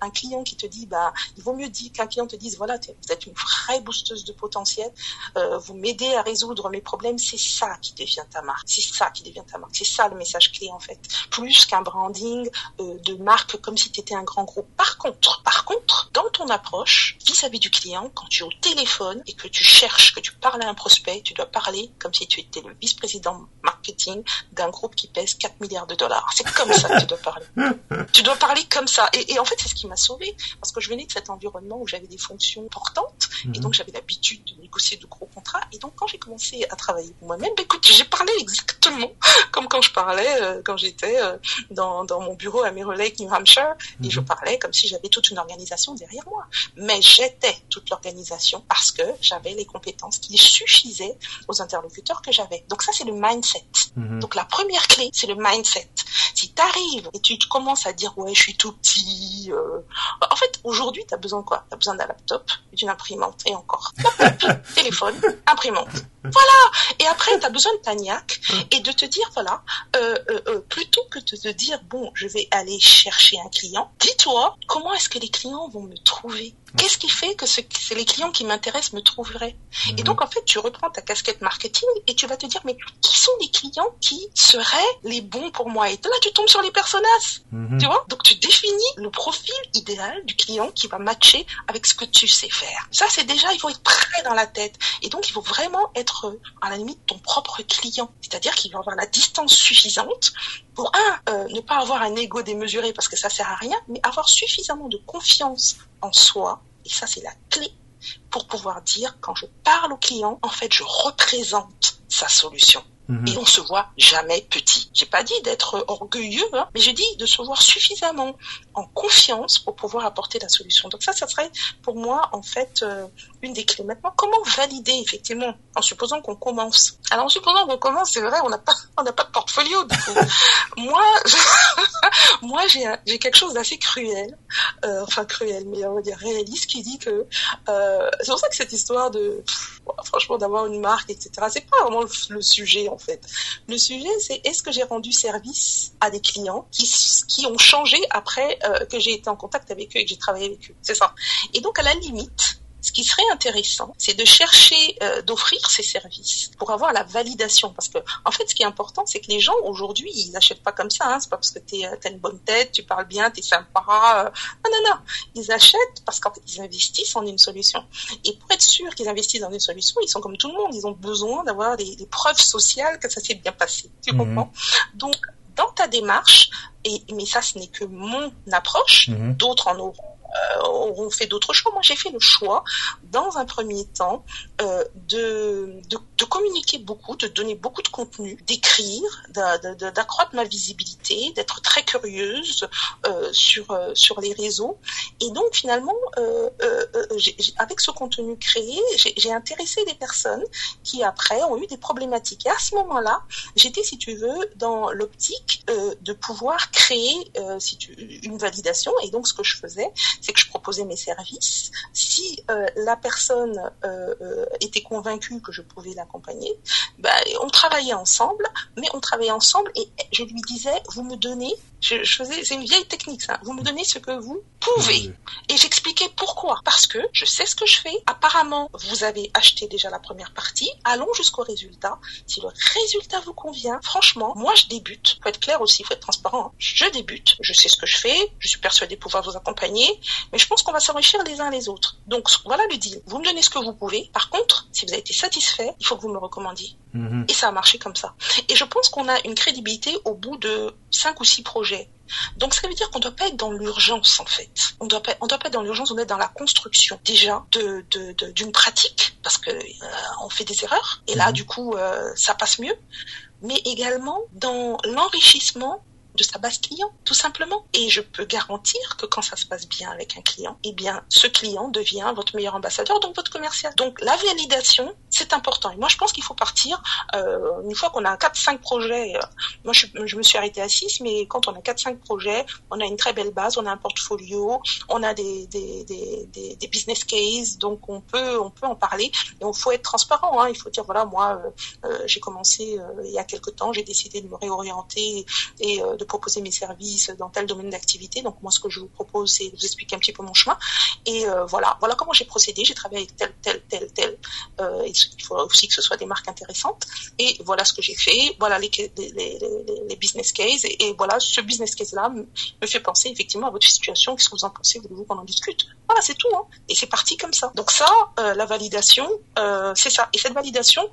un client qui te dit, bah, il vaut mieux dire qu'un client te dise, voilà, vous êtes une vraie boosteuse de potentiel, vous m'aidez à résoudre mes problèmes, c'est ça qui devient ta marque, c'est ça qui devient ta marque, c'est ça le message clé en fait, plus qu'un branding de marque comme si tu étais un grand groupe. Par contre, par contre, dans ton approche vis-à-vis -vis du client, quand tu es au téléphone et que tu cherches, que tu parles à un prospect, tu dois parler comme si tu étais le vice-président marketing d'un groupe qui pèse 4 milliards de dollars. C'est comme ça que tu dois parler. tu dois parler comme ça. Et, en fait, c'est ce qui m'a sauvé parce que je venais de cet environnement où j'avais des fonctions importantes et mhm. donc j'avais l'habitude de négocier de gros contrats. Et donc, quand j'ai commencé à travailler pour moi-même, bah, écoute, j'ai parlé exactement comme quand je parlais euh, quand j'étais euh, dans, dans, mon bureau à Mirror Lake, New Hampshire, et je mhm. parlais comme si j'avais toute une organisation derrière moi. Mais j'étais toute l'organisation parce que j'avais les compétences qui suffisaient aux interlocuteurs que j'avais. Donc ça, c'est le mindset. Mhm. Donc la première clé, c'est le mindset. Si tu arrives et tu commences à dire ouais, je suis tout petit, euh... en fait, aujourd'hui, tu as besoin de quoi? Tu as besoin d'un laptop, d'une imprimante et encore. téléphone, imprimante. Voilà. Et après, tu as besoin de ta niaque et de te dire voilà, euh, euh, plutôt que de te dire bon, je vais aller chercher un client, dis-toi comment est-ce que les clients vont me trouver? Qu'est-ce qui fait que c'est les clients qui m'intéressent me trouveraient? Et mhm. donc en fait, tu reprends ta casquette marketing et tu vas te dire mais qui sont les clients qui seraient les bons pour moi? Et là, tu tombes sur les personas, mhm. tu vois? Donc tu définis le profil idéal du client qui va matcher avec ce que tu sais faire. Ça, c'est déjà, il faut être prêt dans la tête. Et donc, il faut vraiment être à la limite ton propre client. C'est-à-dire qu'il va avoir la distance suffisante pour un, euh, ne pas avoir un ego démesuré parce que ça sert à rien, mais avoir suffisamment de confiance en soi, et ça c'est la clé, pour pouvoir dire quand je parle au client, en fait je représente sa solution. Mhm. Et on se voit jamais petit. J'ai pas dit d'être orgueilleux, hein, mais j'ai dit de se voir suffisamment en confiance pour pouvoir apporter la solution. Donc ça, ça serait pour moi en fait euh, une des clés. Maintenant, comment valider effectivement en supposant qu'on commence? Alors en supposant qu'on commence, c'est vrai, on n'a pas on n'a pas de portfolio. Du coup. moi, moi j'ai j'ai quelque chose d'assez cruel, euh, enfin cruel, mais on va dire réaliste, qui dit que euh, c'est pour ça que cette histoire de franchement d'avoir une marque, etc. C'est pas vraiment le, sujet en fait. Le sujet, c'est est-ce que j'ai rendu service à des clients qui ont changé après euh, que j'ai été en contact avec eux et que j'ai travaillé avec eux? C'est ça. Et donc à la limite, ce qui serait intéressant, c'est de chercher euh, d'offrir ces services pour avoir la validation. Parce que, en fait, ce qui est important, c'est que les gens aujourd'hui, ils n'achètent pas comme ça. Hein. C'est pas parce que tu euh, as une bonne tête, tu parles bien, tu es sympa. Euh... Non, non, non. Ils achètent parce qu'en fait, ils investissent en une solution. Et pour être sûr qu'ils investissent dans une solution, ils sont comme tout le monde. Ils ont besoin d'avoir des, des, preuves sociales que ça s'est bien passé. Tu mmh. comprends? Donc, dans ta démarche, et, mais ça, ce n'est que mon approche, mmh. d'autres en auront euh, fait d'autres choix. Moi, j'ai fait le choix, dans un premier temps, euh, de, de, communiquer beaucoup, de donner beaucoup de contenu, d'écrire, d'accroître ma visibilité, d'être très curieuse euh, sur sur les réseaux. Et donc, finalement, avec ce contenu créé, j'ai intéressé des personnes qui après ont eu des problématiques. Et à ce moment-là, j'étais, si tu veux, dans l'optique de pouvoir créer une validation. Et donc, ce que je faisais, c'est que je proposais mes services. Si euh, la personne euh, euh, était convaincue que je pouvais l'accompagner, bah, on travaillait ensemble, mais on travaillait ensemble et je lui disais, vous me donnez, je, je faisais, c'est une vieille technique ça, vous me donnez ce que vous pouvez. Et j'expliquais pourquoi. Parce que je sais ce que je fais. Apparemment, vous avez acheté déjà la première partie. Allons jusqu'au résultat. Si le résultat vous convient, franchement, moi je débute. Faut être clair aussi, faut être transparent. Hein. Je débute. Je sais ce que je fais. Je suis persuadée pouvoir vous accompagner. Mais je pense qu'on va s'enrichir les uns les autres. Donc voilà le deal. Vous me donnez ce que vous pouvez. Par contre, si vous avez été satisfait, il faut que vous me recommandiez. Mhm. Et ça a marché comme ça. Et je pense qu'on a une crédibilité au bout de cinq ou six projets. Donc ça veut dire qu'on ne doit pas être dans l'urgence en fait. On doit pas, on doit pas être dans l'urgence, on est dans la construction déjà de d'une de, pratique parce que euh, on fait des erreurs et là mhm. du coup euh, ça passe mieux, mais également dans l'enrichissement de sa base client, tout simplement. Et je peux garantir que quand ça se passe bien avec un client, eh bien, ce client devient votre meilleur ambassadeur, donc votre commercial. Donc, la validation, c'est important. Et moi, je pense qu'il faut partir, euh, une fois qu'on a 4-5 projets, euh, moi, je, me suis arrêtée à 6, mais quand on a 4-5 projets, on a une très belle base, on a un portfolio, on a des, des, des, des, business cases, donc on peut, on peut en parler. Et il faut être transparent, hein. il faut dire, voilà, moi, euh, euh j'ai commencé euh, il y a quelques temps, j'ai décidé de me réorienter et de proposer mes services dans tel domaine d'activité. Donc moi, ce que je vous propose, c'est de vous expliquer un petit peu mon chemin. Et euh, voilà, voilà comment j'ai procédé. J'ai travaillé avec tel, tel, tel, tel. Euh, il faut aussi que ce soit des marques intéressantes. Et voilà ce que j'ai fait. Voilà les, business cases. Et, voilà, ce business case-là me, fait penser effectivement à votre situation. Qu'est-ce que vous en pensez? Voulez-vous qu'on en discute? Voilà, c'est tout. Hein. Et c'est parti comme ça. Donc ça, euh, la validation, c'est ça. Et cette validation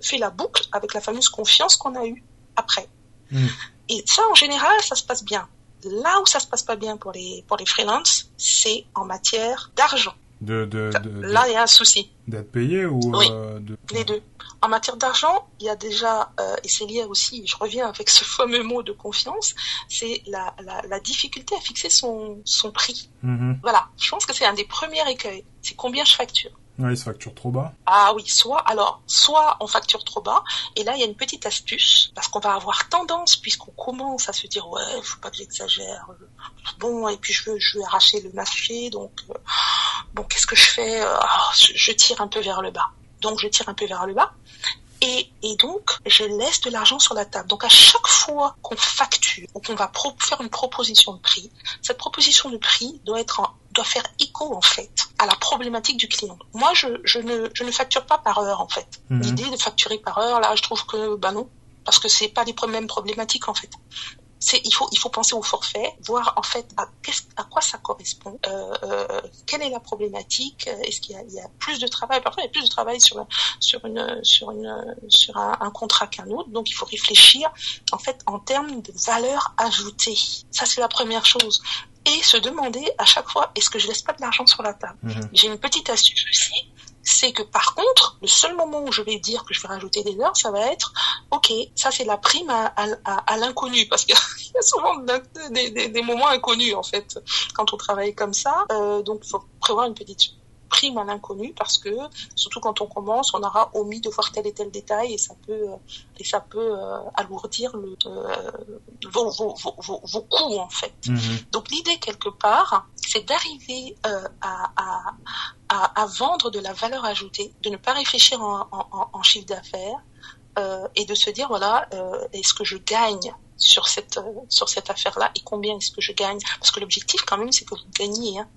fait la boucle avec la fameuse confiance qu'on a eue après. Et ça, en général, ça se passe bien. Là où ça se passe pas bien pour les pour les freelances, c'est en matière d'argent. De, de, de, là, il y a un souci. D'être payé ou oui, euh, de... les deux. En matière d'argent, il y a déjà, euh, et c'est lié aussi, je reviens avec ce fameux mot de confiance, c'est la, la, la, difficulté à fixer son, son prix. Mm-hmm. Voilà, je pense que c'est un des premiers écueils. C'est combien je facture. Facturent trop bas. Ah oui, soit alors, soit on facture trop bas, et là il y a une petite astuce, parce qu'on va avoir tendance, puisqu'on commence à se dire ouais, faut pas que j'exagère, bon, et puis je veux, je veux arracher le marché, donc euh, bon, qu'est-ce que je fais ah, Je tire un peu vers le bas. Donc je tire un peu vers le bas, et, donc, je laisse de l'argent sur la table. Donc, à chaque fois qu'on facture ou qu'on va faire une proposition de prix, cette proposition de prix doit être doit faire écho en fait à la problématique du client. Moi, je, je, ne, je ne facture pas par heure en fait. Mhm. L'idée de facturer par heure, là, je trouve que bah non, parce que c'est pas les mêmes problématiques en fait. C'est il faut il faut penser au forfait, voir en fait à, à quoi ça correspond, euh, euh, quelle est la problématique, est-ce qu'il y a, il y a plus de travail, parfois il y a plus de travail sur sur une sur une sur un, un contrat qu'un autre, donc il faut réfléchir en fait en termes de valeur ajoutée. Ça c'est la première chose et se demander à chaque fois est-ce que je laisse pas de l'argent sur la table. Mhm. J'ai une petite astuce aussi, c'est que par contre, le seul moment où je vais dire que je vais rajouter des heures, ça va être, ok, ça c'est la prime à, à, l'inconnu, parce qu'il y a souvent des, des, des, moments inconnus en fait quand on travaille comme ça. Euh, donc, il faut prévoir une petite prime à l'inconnu parce que surtout quand on commence, on aura omis de voir tel et tel détail et ça peut et ça peut euh, alourdir le, euh, vos, vos, vos, vos, coûts en fait. Mhm. Donc l'idée quelque part, c'est d'arriver euh, à, à, à, à, vendre de la valeur ajoutée, de ne pas réfléchir en, en, en chiffre d'affaires euh, et de se dire voilà est-ce que je gagne sur cette sur cette affaire là et combien est-ce que je gagne? Parce que l'objectif quand même c'est que vous gagnez hein.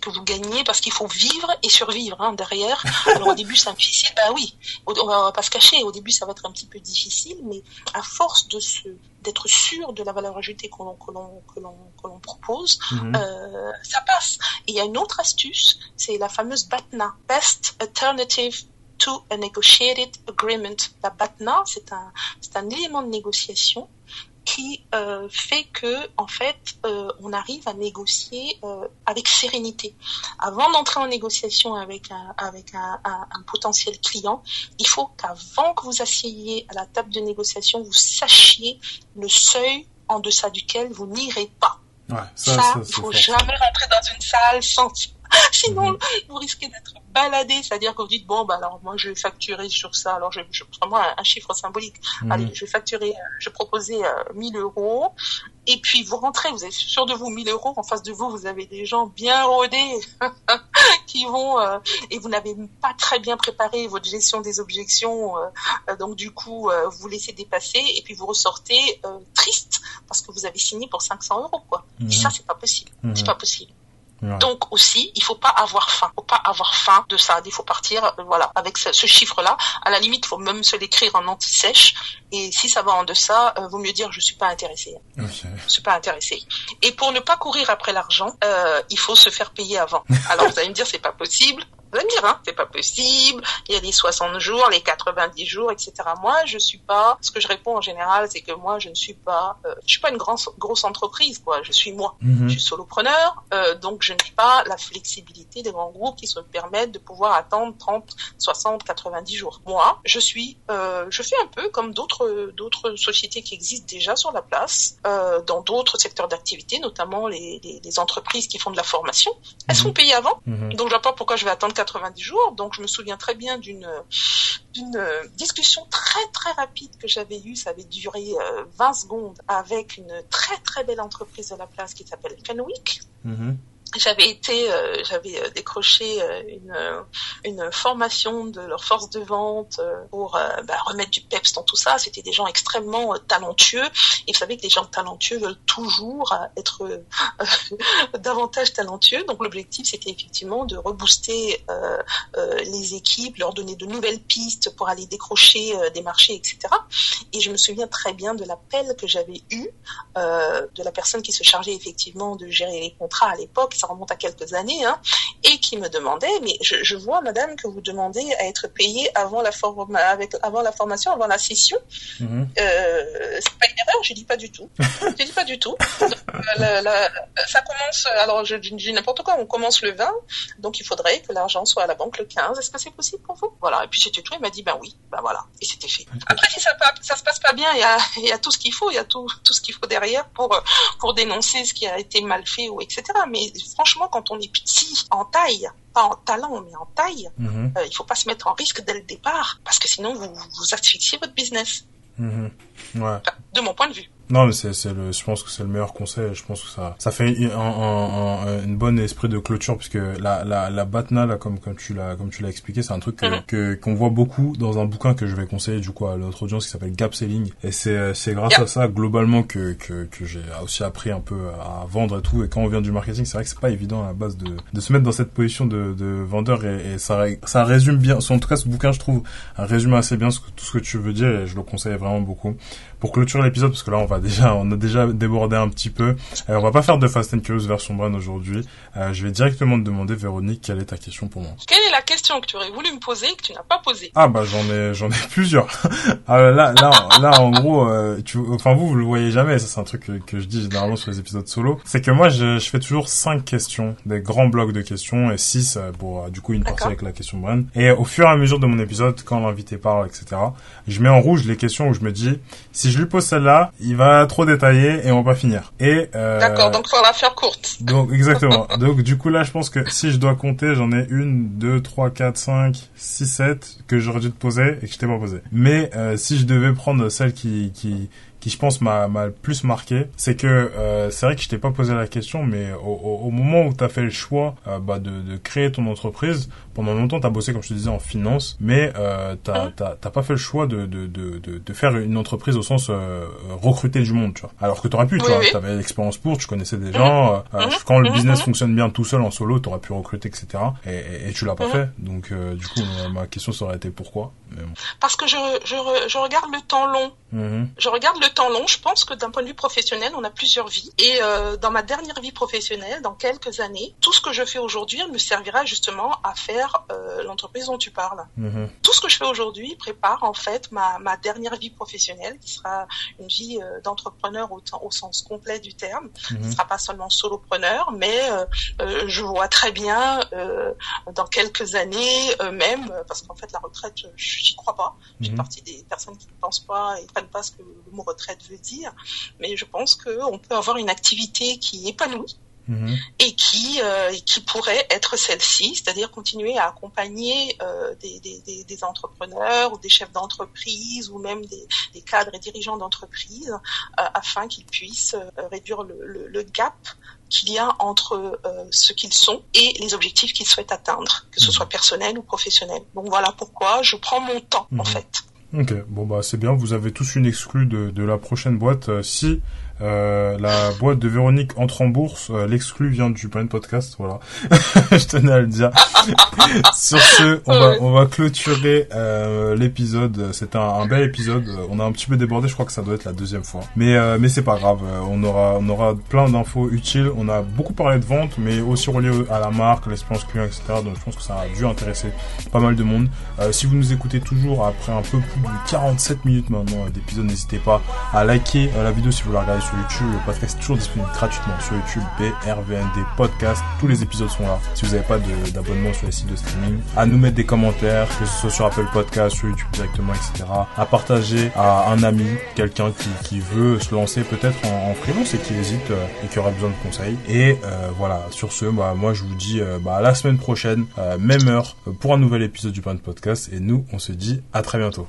Que vous gagnez parce qu'il faut vivre et survivre hein, derrière. Alors au début c'est difficile, bah oui, on va pas se cacher. Au début ça va être un petit peu difficile, mais à force de se d'être sûr de la valeur ajoutée que l'on que l'on que l'on que l'on propose, mhm. euh, ça passe. Et il y a une autre astuce, c'est la fameuse BATNA, Best Alternative to a Negotiated Agreement. La BATNA, c'est un c'est un élément de négociation qui euh, fait que en fait euh, on arrive à négocier euh, avec sérénité. Avant d'entrer en négociation avec un avec un, un, un, potentiel client, il faut qu'avant que vous asseyez à la table de négociation, vous sachiez le seuil en deçà duquel vous n'irez pas. Ouais, ça, ça, il faut jamais rentrer dans une salle sans Sinon, mhm. vous risquez d'être baladé, c'est-à-dire que vous dites bon, bah alors moi je vais facturer sur ça. Alors je, je vraiment un, chiffre symbolique. Mhm. Allez, je vais facturer, euh, je vais proposer 1000 euh, euros. Et puis vous rentrez, vous êtes sûr de vous 1000 euros. En face de vous, vous avez des gens bien rodés qui vont euh, et vous n'avez pas très bien préparé votre gestion des objections. donc du coup, vous laissez dépasser et puis vous ressortez triste parce que vous avez signé pour 500 euros quoi. Et ça, c'est pas possible. C'est pas possible. Donc aussi, il faut pas avoir faim. Il faut pas avoir faim de ça. Il faut partir, euh, voilà, avec ce, chiffre-là. À la limite, il faut même se l'écrire en anti-sèche. Et si ça va en deçà, euh, vaut mieux dire je suis pas intéressé. Okay. Je suis pas intéressé. Et pour ne pas courir après l'argent, euh, il faut se faire payer avant. Alors vous allez me dire c'est pas possible dire, hein, c'est pas possible, il y a les 60 jours, les 90 jours, etc. Moi, je suis pas, ce que je réponds en général, c'est que moi, je ne suis pas, euh, je suis pas une grande, grosse entreprise, quoi. Je suis moi. Mhm. Je suis solopreneur, euh, donc je n'ai pas la flexibilité des grands groupes qui se permettent de pouvoir attendre 30, 60, 90 jours. Moi, je suis, euh, je fais un peu comme d'autres, d'autres sociétés qui existent déjà sur la place, dans d'autres secteurs d'activité, notamment les, les, les, entreprises qui font de la formation. Elles mhm. sont payées avant, mhm. donc je vois pas pourquoi je vais attendre 90 jours. Donc je me souviens très bien d'une discussion très très rapide que j'avais eue. Ça avait duré 20 euh, secondes avec une très très belle entreprise de la place qui s'appelle Fenwick. Mm-hmm j'avais été, euh, j'avais euh, décroché euh, une, une formation de leur force de vente pour bah, remettre du peps dans tout ça. C'était des gens extrêmement talentueux. Et vous savez que les gens talentueux veulent toujours être davantage talentueux. Donc l'objectif, c'était effectivement de rebooster les équipes, leur donner de nouvelles pistes pour aller décrocher des marchés, etc. Et je me souviens très bien de l'appel que j'avais eu de la personne qui se chargeait effectivement de gérer les contrats à l'époque remonte à quelques années, hein, et qui me demandait, mais je, vois, madame, que vous demandez à être payée avant la, avec, avant la formation, avant la session. Mhm. Euh, c'est pas une erreur, je dis pas du tout. je dis pas du tout. Euh, ça commence, alors je, dis n'importe quoi, on commence le 20, donc il faudrait que l'argent soit à la banque le 15. Est-ce que c'est possible pour vous? Voilà, et puis c'était tout, il m'a dit, ben oui, ben voilà, et c'était fait. Après, si ça, ça se passe pas bien, il y a, y a tout ce qu'il faut, il y a tout, tout ce qu'il faut derrière pour, pour dénoncer ce qui a été mal fait, ou etc. Mais franchement, quand on est petit en taille, pas en talent, mais en taille, mhm. euh, il faut pas se mettre en risque dès le départ, parce que sinon vous, vous asphyxiez votre business. Mhm. Ouais. de mon point de vue. Non, mais c'est, c'est le, je pense que c'est le meilleur conseil. Je pense que ça, ça fait un, un, un, une bonne esprit de clôture puisque la, la, la batna là, comme, comme tu l'as, comme tu l'as expliqué, c'est un truc que, mm-hmm. que, qu'on voit beaucoup dans un bouquin que je vais conseiller du coup à notre audience qui s'appelle Gap Selling. Et c'est, c'est grâce à ça globalement que, que, que j'ai aussi appris un peu à vendre et tout. Et quand on vient du marketing, c'est vrai que c'est pas évident à la base de, de se mettre dans cette position de, de vendeur et, et ça, ça résume bien. En tout cas, ce bouquin, je trouve, résume assez bien ce tout ce que tu veux dire et je le conseille vraiment beaucoup. Pour clôturer l'épisode, parce que là, on va déjà, on a déjà débordé un petit peu. Euh, on va pas faire de Fast and Curious version Brand aujourd'hui. Euh, je vais directement te demander, Véronique, quelle est ta question pour moi? Quelle est la question que tu aurais voulu me poser et que tu n'as pas posée? Ah bah j'en ai, j'en ai plusieurs. ah, là, là, là, en gros, euh, tu, enfin vous, vous le voyez jamais. Ça, c'est un truc que, que, je dis généralement sur les épisodes solo. C'est que moi, je, je, fais toujours cinq questions, des grands blocs de questions et six, bon, du coup, une partie avec la question Brand. Et au fur et à mesure de mon épisode, quand l'invité parle, etc., je mets en rouge les questions où je me dis, si je lui pose celle-là, il va trop détailler et on va pas finir. Et euh, d'accord, donc faut la faire courte. Donc exactement. donc du coup là, je pense que si je dois compter, j'en ai une, deux, trois, quatre, cinq, six, sept que j'aurais dû te poser et que je t'ai pas posé. Mais euh, si je devais prendre celle qui qui qui je pense m'a m'a plus marqué, c'est que euh, c'est vrai que je t'ai pas posé la question, mais au, au, moment où tu as fait le choix euh, bah, de, de créer ton entreprise, pendant longtemps tu as bossé comme je te disais en finance, mais euh, t'as t'as pas fait le choix de de, de, de, faire une entreprise au sens euh, recruter du monde, tu vois. Alors que t'aurais pu, tu vois, t'avais l'expérience pour, tu connaissais des gens. Euh, euh, quand le business fonctionne bien tout seul en solo, t'aurais pu recruter, etc. Et, et, tu l'as pas fait. Donc du coup, ma question ça aurait été pourquoi? Parce que je, je, je regarde le temps long. Mhm. Je regarde le temps long. Je pense que d'un point de vue professionnel, on a plusieurs vies. Et euh, dans ma dernière vie professionnelle, dans quelques années, tout ce que je fais aujourd'hui me servira justement à faire euh, l'entreprise dont tu parles. Mhm. Tout ce que je fais aujourd'hui prépare en fait ma, ma dernière vie professionnelle, qui sera une vie euh, d'entrepreneur au, au, sens complet du terme. Ce mhm. ne sera pas seulement solopreneur, mais je vois très bien dans quelques années même, parce qu'en fait la retraite, j'y crois pas. Je fais partie des personnes qui ne pensent pas et pas ce que le mot retraite veut dire, mais je pense qu'on peut avoir une activité qui épanouit. Mhm. et qui euh, qui pourrait être celle-ci, c'est-à-dire continuer à accompagner euh, des, des, des, entrepreneurs ou des chefs d'entreprise ou même des, des cadres et dirigeants d'entreprise euh, afin qu'ils puissent réduire le, le, gap qu'il y a entre ce qu'ils sont et les objectifs qu'ils souhaitent atteindre, que ce mhm. soit personnel ou professionnel. Donc voilà pourquoi je prends mon temps en mhm. fait. Ok, bon bah c'est bien, vous avez tous une exclue de, de la prochaine boîte. Si euh, la boîte de Véronique entre en bourse. Euh, l'exclu vient du Brain Podcast, voilà. je tenais à le dire. Sur ce, on va, on va clôturer euh, l'épisode. C'est un, un, bel épisode. On a un petit peu débordé, je crois que ça doit être la deuxième fois. Mais, mais c'est pas grave. On aura, on aura plein d'infos utiles. On a beaucoup parlé de vente, mais aussi relié à la marque, l'expérience client, etc. Donc je pense que ça a dû intéresser pas mal de monde. si vous nous écoutez toujours après un peu plus de 47 minutes maintenant d'épisode, n'hésitez pas à liker la vidéo si vous la regardez sur YouTube. Le podcast est toujours disponible gratuitement sur YouTube, BRVND Podcast. Tous les épisodes sont là. Si vous n'avez pas d'abonnement sur les sites de streaming, à nous mettre des commentaires, que ce soit sur Apple Podcast, sur YouTube directement, etc. À partager à un ami, quelqu'un qui, qui veut se lancer peut-être en, freelance et qui hésite euh, et qui aura besoin de conseils. Et euh, voilà, sur ce, bah, moi je vous dis euh, bah, à la semaine prochaine, même heure, pour un nouvel épisode du Pan Podcast. Et nous, on se dit à très bientôt.